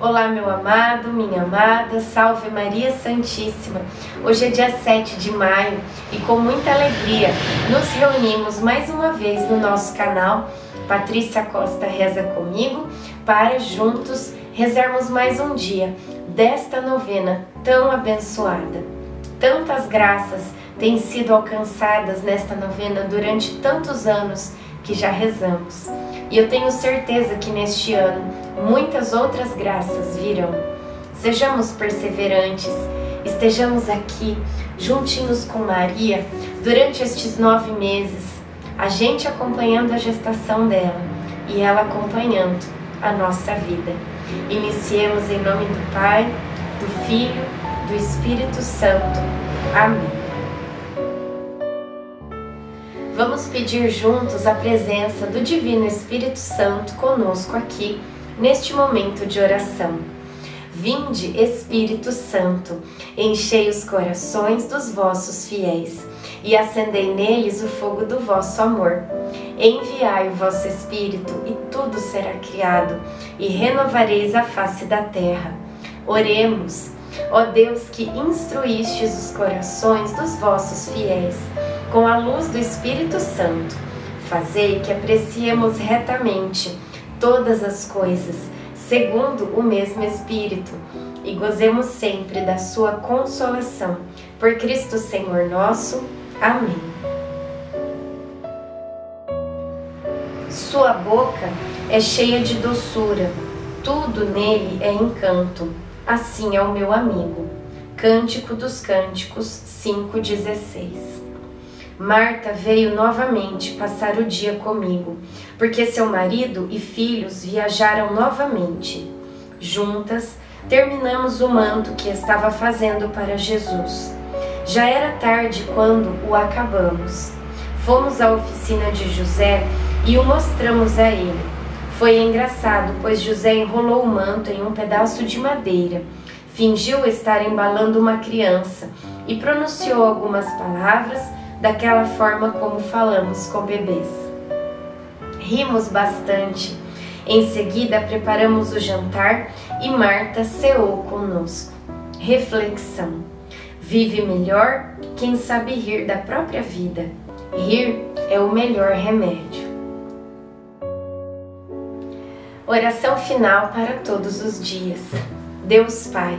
Olá, meu amado, minha amada, salve Maria Santíssima. Hoje é dia 7 de maio e com muita alegria nos reunimos mais uma vez no nosso canal Patrícia Costa Reza Comigo para juntos rezarmos mais um dia desta novena tão abençoada. Tantas graças têm sido alcançadas nesta novena durante tantos anos que já rezamos. E eu tenho certeza que neste ano muitas outras graças virão. Sejamos perseverantes, estejamos aqui juntinhos com Maria durante estes nove meses, a gente acompanhando a gestação dela e ela acompanhando a nossa vida. Iniciemos em nome do Pai, do Filho, do Espírito Santo. Amém. Vamos pedir juntos a presença do Divino Espírito Santo conosco aqui, neste momento de oração. Vinde, Espírito Santo, enchei os corações dos vossos fiéis e acendei neles o fogo do vosso amor. Enviai o vosso Espírito e tudo será criado, e renovareis a face da terra. Oremos, ó Deus que instruístes os corações dos vossos fiéis com a luz do Espírito Santo. Fazei que apreciemos retamente todas as coisas, segundo o mesmo Espírito, e gozemos sempre da Sua consolação. Por Cristo Senhor nosso. Amém. Sua boca é cheia de doçura, tudo nele é encanto. Assim é o meu amigo. Cântico dos Cânticos 5,16 Marta veio novamente passar o dia comigo, porque seu marido e filhos viajaram novamente. Juntas, terminamos o manto que estava fazendo para Jesus. Já era tarde quando o acabamos. Fomos à oficina de José e o mostramos a ele. Foi engraçado, pois José enrolou o manto em um pedaço de madeira, fingiu estar embalando uma criança e pronunciou algumas palavras daquela forma como falamos com bebês. Rimos bastante. Em seguida, preparamos o jantar e Marta ceou conosco. Reflexão: Vive melhor quem sabe rir da própria vida. Rir é o melhor remédio. Oração final para todos os dias. Deus Pai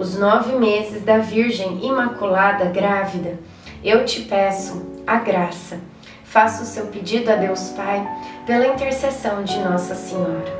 os nove meses da Virgem Imaculada grávida, eu te peço a graça. Faça o seu pedido a Deus Pai pela intercessão de Nossa Senhora.